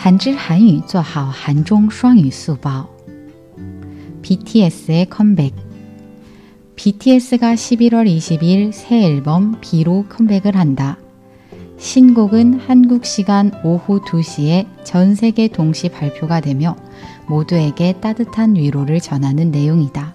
한知韩语做好韩中双语速报 BTS의 컴백 BTS가 11월 20일 새 앨범 B로 컴백을 한다. 신곡은 한국 시간 오후 2시에 전 세계 동시 발표가 되며 모두에게 따뜻한 위로를 전하는 내용이다.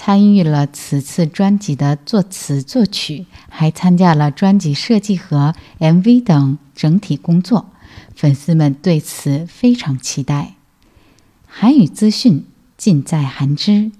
参与了此次专辑的作词作曲，还参加了专辑设计和 MV 等整体工作。粉丝们对此非常期待。韩语资讯尽在韩知。